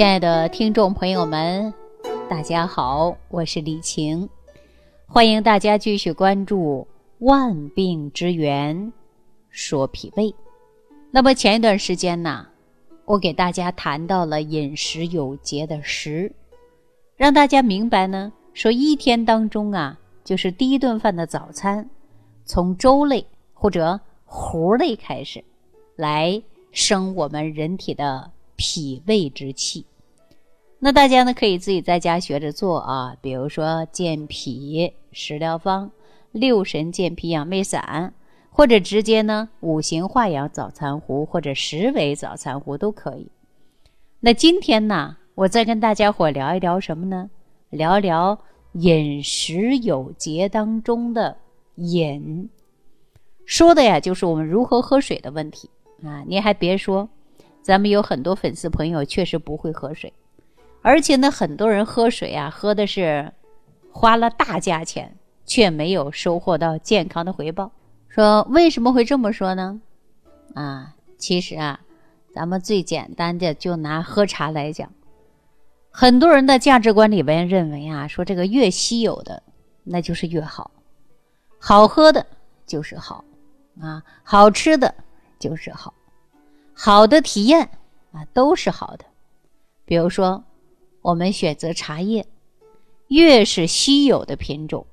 亲爱的听众朋友们，大家好，我是李晴，欢迎大家继续关注《万病之源说脾胃》。那么前一段时间呢，我给大家谈到了饮食有节的食，让大家明白呢，说一天当中啊，就是第一顿饭的早餐，从粥类或者糊类开始，来生我们人体的脾胃之气。那大家呢可以自己在家学着做啊，比如说健脾食疗方、六神健脾养胃散，或者直接呢五行化养早餐糊或者十味早餐糊都可以。那今天呢，我再跟大家伙聊一聊什么呢？聊一聊饮食有节当中的饮，说的呀就是我们如何喝水的问题啊。你还别说，咱们有很多粉丝朋友确实不会喝水。而且呢，很多人喝水啊，喝的是花了大价钱，却没有收获到健康的回报。说为什么会这么说呢？啊，其实啊，咱们最简单的就拿喝茶来讲，很多人的价值观里边认为啊，说这个越稀有的那就是越好，好喝的就是好，啊，好吃的就是好，好的体验啊都是好的。比如说。我们选择茶叶，越是稀有的品种，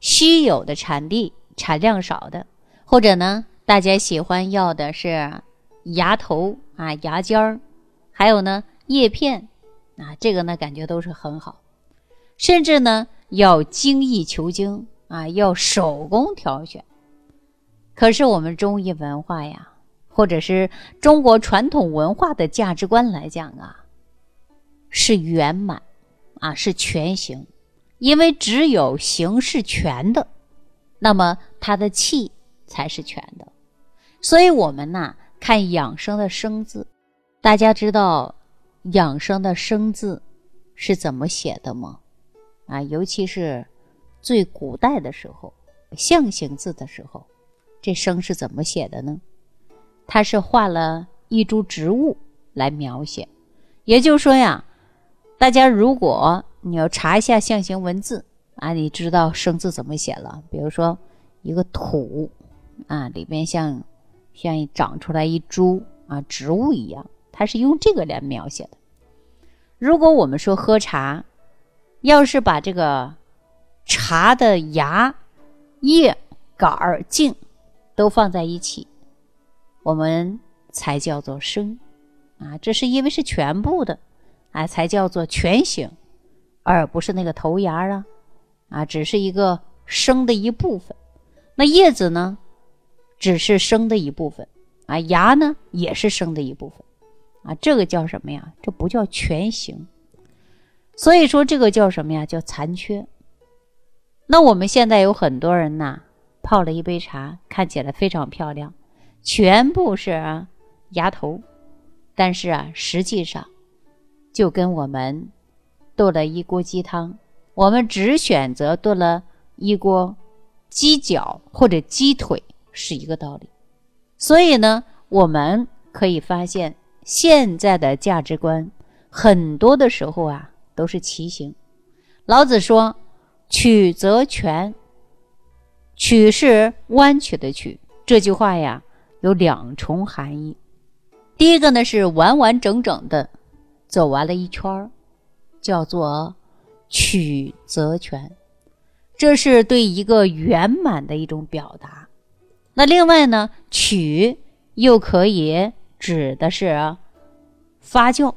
稀有的产地、产量少的，或者呢，大家喜欢要的是芽头啊、芽尖儿，还有呢叶片啊，这个呢感觉都是很好，甚至呢要精益求精啊，要手工挑选。可是我们中医文化呀，或者是中国传统文化的价值观来讲啊。是圆满，啊，是全形，因为只有形是全的，那么它的气才是全的。所以，我们呢看养生的生字，大家知道养生的生字是怎么写的吗？啊，尤其是最古代的时候，象形字的时候，这生是怎么写的呢？它是画了一株植物来描写，也就是说呀。大家，如果你要查一下象形文字啊，你知道生字怎么写了？比如说一个土啊，里边像像长出来一株啊植物一样，它是用这个来描写的。如果我们说喝茶，要是把这个茶的芽、叶、杆、茎都放在一起，我们才叫做生啊。这是因为是全部的。啊，才叫做全形，而不是那个头芽啊，啊，只是一个生的一部分。那叶子呢，只是生的一部分，啊，芽呢也是生的一部分，啊，这个叫什么呀？这不叫全形。所以说这个叫什么呀？叫残缺。那我们现在有很多人呐，泡了一杯茶，看起来非常漂亮，全部是啊芽头，但是啊，实际上。就跟我们炖了一锅鸡汤，我们只选择炖了一锅鸡脚或者鸡腿是一个道理。所以呢，我们可以发现现在的价值观很多的时候啊都是畸形。老子说：“曲则全。”曲是弯曲的曲。这句话呀有两重含义。第一个呢是完完整整的。走完了一圈儿，叫做曲则全，这是对一个圆满的一种表达。那另外呢，曲又可以指的是发酵，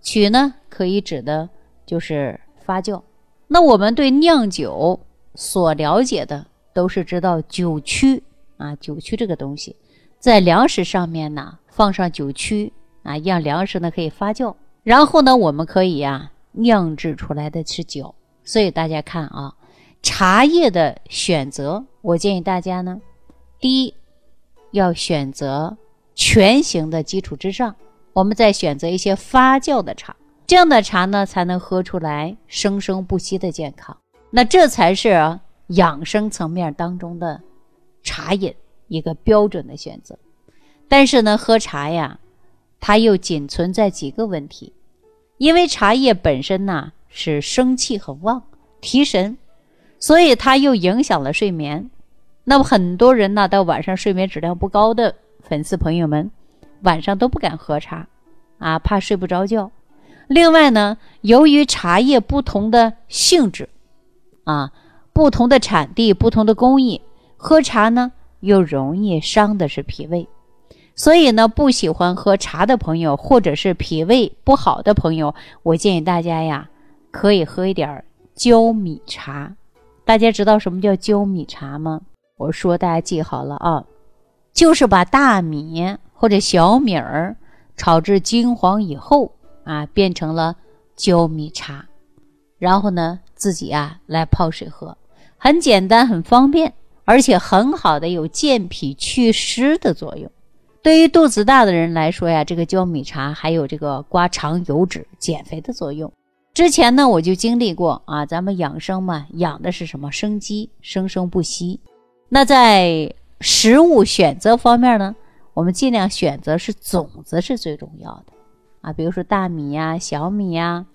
曲呢可以指的就是发酵。那我们对酿酒所了解的，都是知道酒曲啊，酒曲这个东西，在粮食上面呢放上酒曲啊，让粮食呢可以发酵。然后呢，我们可以呀酿制出来的是酒，所以大家看啊，茶叶的选择，我建议大家呢，第一要选择全形的基础之上，我们再选择一些发酵的茶，这样的茶呢才能喝出来生生不息的健康。那这才是养生层面当中的茶饮一个标准的选择。但是呢，喝茶呀，它又仅存在几个问题。因为茶叶本身呢是生气很旺，提神，所以它又影响了睡眠。那么很多人呢，到晚上睡眠质量不高的粉丝朋友们，晚上都不敢喝茶，啊，怕睡不着觉。另外呢，由于茶叶不同的性质，啊，不同的产地、不同的工艺，喝茶呢又容易伤的是脾胃。所以呢，不喜欢喝茶的朋友，或者是脾胃不好的朋友，我建议大家呀，可以喝一点焦米茶。大家知道什么叫焦米茶吗？我说大家记好了啊，就是把大米或者小米儿炒至金黄以后啊，变成了焦米茶，然后呢，自己啊来泡水喝，很简单，很方便，而且很好的有健脾祛湿的作用。对于肚子大的人来说呀，这个焦米茶还有这个刮肠油脂、减肥的作用。之前呢，我就经历过啊，咱们养生嘛，养的是什么生机，生生不息。那在食物选择方面呢，我们尽量选择是种子是最重要的啊，比如说大米呀、小米呀，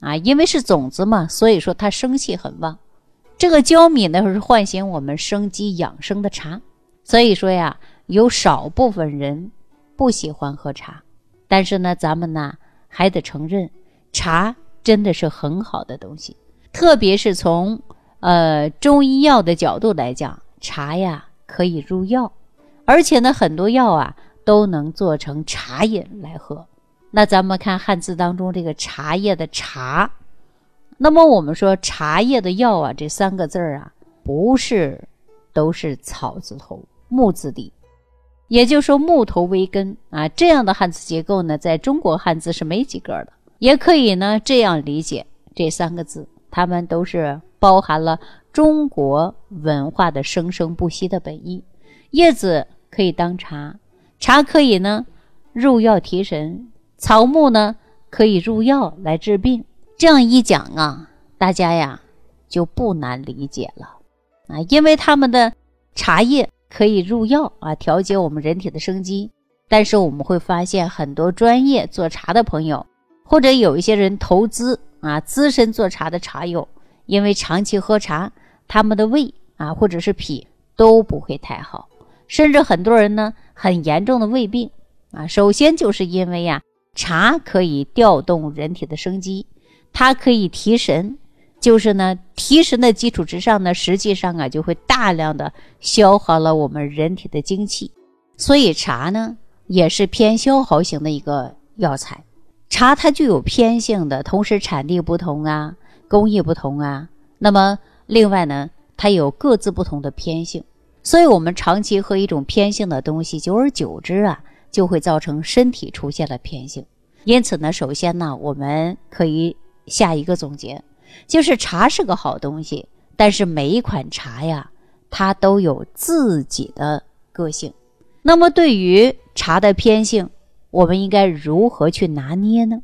啊，因为是种子嘛，所以说它生气很旺。这个焦米呢，是唤醒我们生机养生的茶，所以说呀。有少部分人不喜欢喝茶，但是呢，咱们呢还得承认，茶真的是很好的东西。特别是从呃中医药的角度来讲，茶呀可以入药，而且呢很多药啊都能做成茶饮来喝。那咱们看汉字当中这个茶叶的茶，那么我们说茶叶的药啊，这三个字儿啊不是都是草字头木字底。也就是说，木头为根啊，这样的汉字结构呢，在中国汉字是没几个的。也可以呢这样理解这三个字，它们都是包含了中国文化的生生不息的本意。叶子可以当茶，茶可以呢入药提神，草木呢可以入药来治病。这样一讲啊，大家呀就不难理解了啊，因为他们的茶叶。可以入药啊，调节我们人体的生机。但是我们会发现，很多专业做茶的朋友，或者有一些人投资啊，资深做茶的茶友，因为长期喝茶，他们的胃啊，或者是脾都不会太好，甚至很多人呢，很严重的胃病啊。首先就是因为呀，茶可以调动人体的生机，它可以提神。就是呢，提神的基础之上呢，实际上啊，就会大量的消耗了我们人体的精气，所以茶呢也是偏消耗型的一个药材。茶它具有偏性的，同时产地不同啊，工艺不同啊，那么另外呢，它有各自不同的偏性，所以我们长期喝一种偏性的东西，久而久之啊，就会造成身体出现了偏性。因此呢，首先呢，我们可以下一个总结。就是茶是个好东西，但是每一款茶呀，它都有自己的个性。那么对于茶的偏性，我们应该如何去拿捏呢？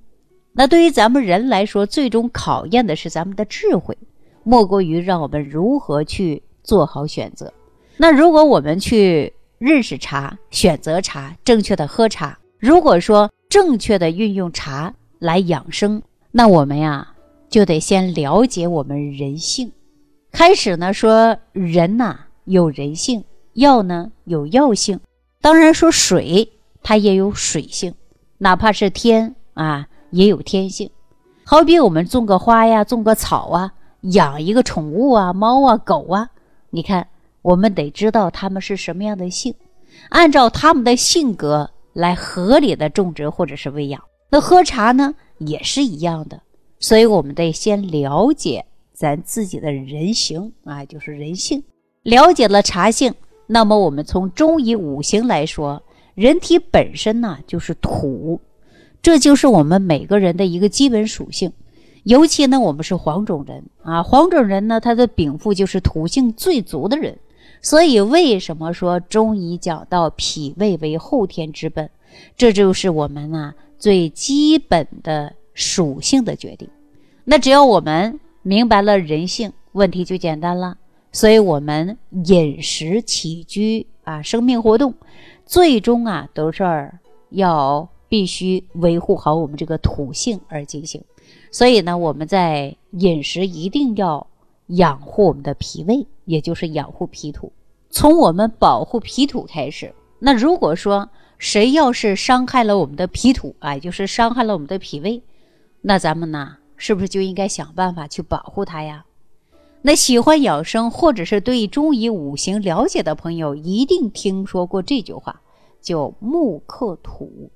那对于咱们人来说，最终考验的是咱们的智慧，莫过于让我们如何去做好选择。那如果我们去认识茶、选择茶、正确的喝茶，如果说正确的运用茶来养生，那我们呀。就得先了解我们人性。开始呢，说人呐有人性，药呢有药性。当然说水它也有水性，哪怕是天啊也有天性。好比我们种个花呀，种个草啊，养一个宠物啊，猫啊狗啊，你看我们得知道它们是什么样的性，按照它们的性格来合理的种植或者是喂养。那喝茶呢也是一样的。所以，我们得先了解咱自己的人形啊，就是人性。了解了茶性，那么我们从中医五行来说，人体本身呢就是土，这就是我们每个人的一个基本属性。尤其呢，我们是黄种人啊，黄种人呢，他的禀赋就是土性最足的人。所以，为什么说中医讲到脾胃为后天之本？这就是我们啊最基本的。属性的决定，那只要我们明白了人性，问题就简单了。所以，我们饮食起居啊，生命活动，最终啊，都是要必须维护好我们这个土性而进行。所以呢，我们在饮食一定要养护我们的脾胃，也就是养护脾土。从我们保护脾土开始。那如果说谁要是伤害了我们的脾土，哎，就是伤害了我们的脾胃，那咱们呢，是不是就应该想办法去保护它呀？那喜欢养生或者是对中医五行了解的朋友，一定听说过这句话，叫木克土，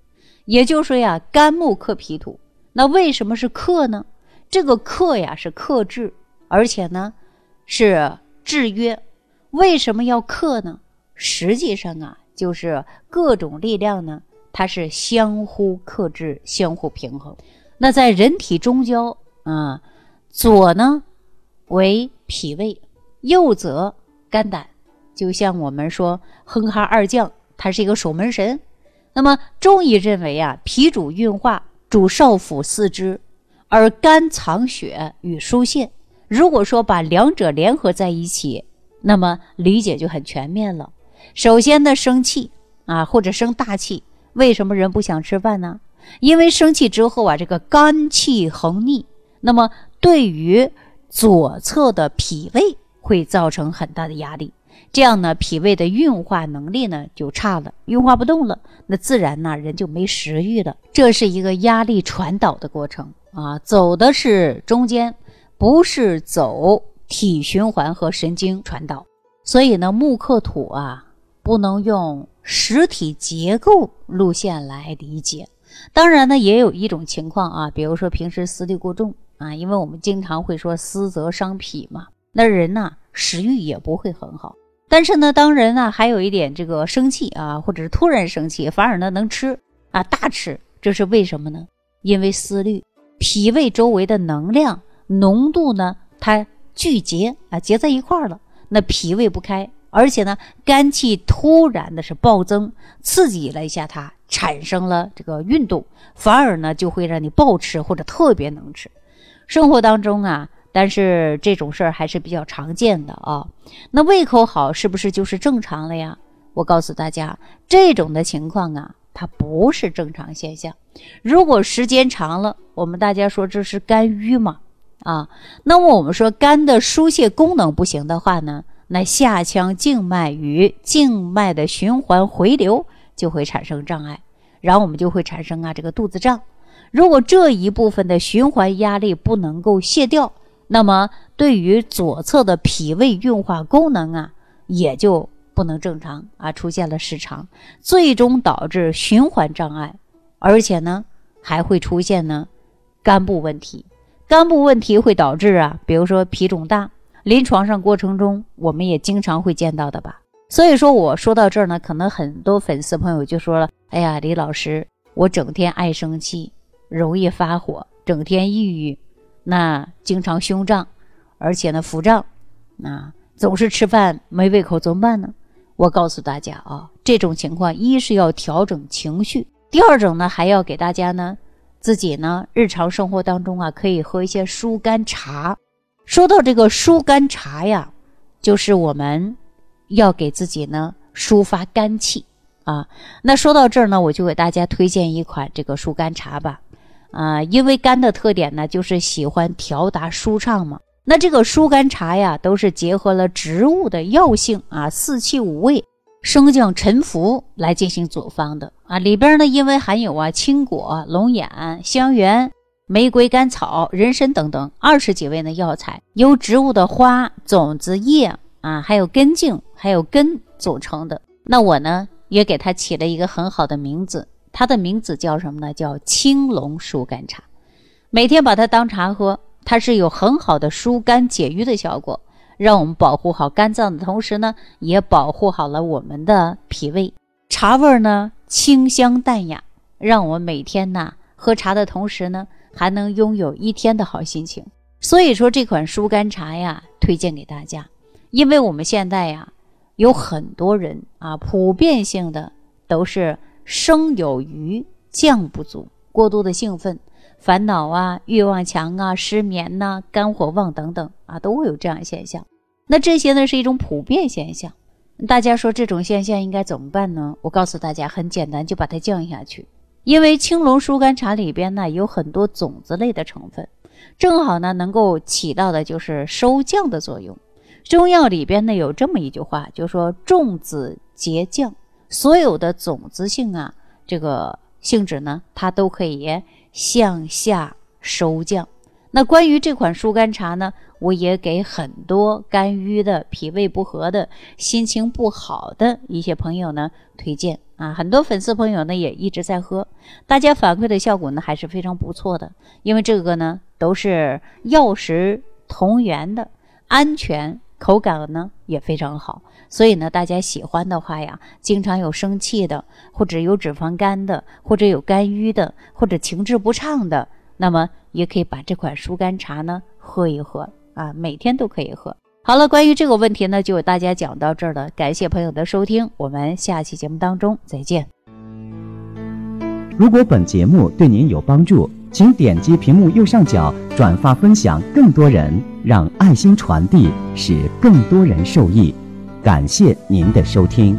也就是说呀，肝木克脾土。那为什么是克呢？这个克呀是克制，而且呢是制约。为什么要克呢？实际上啊。就是各种力量呢，它是相互克制、相互平衡。那在人体中焦啊，左呢为脾胃，右则肝胆。就像我们说哼哈二将，他是一个守门神。那么中医认为啊，脾主运化，主少府四肢，而肝藏血与疏泄。如果说把两者联合在一起，那么理解就很全面了。首先呢，生气啊，或者生大气，为什么人不想吃饭呢？因为生气之后啊，这个肝气横逆，那么对于左侧的脾胃会造成很大的压力，这样呢，脾胃的运化能力呢就差了，运化不动了，那自然呢人就没食欲了。这是一个压力传导的过程啊，走的是中间，不是走体循环和神经传导。所以呢，木克土啊。不能用实体结构路线来理解，当然呢，也有一种情况啊，比如说平时思虑过重啊，因为我们经常会说思则伤脾嘛，那人呢食欲也不会很好。但是呢，当人呢还有一点这个生气啊，或者是突然生气，反而呢能吃啊大吃，这是为什么呢？因为思虑脾胃周围的能量浓度呢它聚结啊结在一块儿了，那脾胃不开。而且呢，肝气突然的是暴增，刺激了一下它，产生了这个运动，反而呢就会让你暴吃或者特别能吃。生活当中啊，但是这种事儿还是比较常见的啊。那胃口好是不是就是正常了呀？我告诉大家，这种的情况啊，它不是正常现象。如果时间长了，我们大家说这是肝郁嘛啊？那么我们说肝的疏泄功能不行的话呢？那下腔静脉与静脉的循环回流就会产生障碍，然后我们就会产生啊这个肚子胀。如果这一部分的循环压力不能够卸掉，那么对于左侧的脾胃运化功能啊也就不能正常啊，出现了失常，最终导致循环障碍，而且呢还会出现呢肝部问题。肝部问题会导致啊，比如说脾肿大。临床上过程中，我们也经常会见到的吧。所以说，我说到这儿呢，可能很多粉丝朋友就说了：“哎呀，李老师，我整天爱生气，容易发火，整天抑郁，那经常胸胀，而且呢腹胀，啊，总是吃饭没胃口，怎么办呢？”我告诉大家啊，这种情况一是要调整情绪，第二种呢，还要给大家呢自己呢日常生活当中啊，可以喝一些疏肝茶。说到这个疏肝茶呀，就是我们要给自己呢抒发肝气啊。那说到这儿呢，我就给大家推荐一款这个疏肝茶吧。啊，因为肝的特点呢，就是喜欢调达舒畅嘛。那这个疏肝茶呀，都是结合了植物的药性啊，四气五味、升降沉浮来进行组方的啊。里边呢，因为含有啊青果、龙眼、香橼。玫瑰、甘草、人参等等二十几味的药材，由植物的花、种子、叶啊，还有根茎、还有根组成的。那我呢，也给它起了一个很好的名字，它的名字叫什么呢？叫青龙疏肝茶。每天把它当茶喝，它是有很好的疏肝解郁的效果，让我们保护好肝脏的同时呢，也保护好了我们的脾胃。茶味呢清香淡雅，让我们每天呢喝茶的同时呢。还能拥有一天的好心情，所以说这款疏肝茶呀，推荐给大家。因为我们现在呀，有很多人啊，普遍性的都是生有余，降不足，过度的兴奋、烦恼啊、欲望强啊、失眠呐、肝火旺等等啊，都会有这样现象。那这些呢，是一种普遍现象。大家说这种现象应该怎么办呢？我告诉大家，很简单，就把它降下去。因为青龙疏肝茶里边呢有很多种子类的成分，正好呢能够起到的就是收降的作用。中药里边呢有这么一句话，就说种子结降，所有的种子性啊，这个性质呢，它都可以向下收降。那关于这款疏肝茶呢，我也给很多肝郁的、脾胃不和的、心情不好的一些朋友呢推荐啊。很多粉丝朋友呢也一直在喝，大家反馈的效果呢还是非常不错的。因为这个呢都是药食同源的，安全，口感呢也非常好。所以呢，大家喜欢的话呀，经常有生气的，或者有脂肪肝的，或者有肝郁的，或者情志不畅的。那么也可以把这款疏肝茶呢喝一喝啊，每天都可以喝。好了，关于这个问题呢，就为大家讲到这儿了。感谢朋友的收听，我们下期节目当中再见。如果本节目对您有帮助，请点击屏幕右上角转发分享，更多人让爱心传递，使更多人受益。感谢您的收听。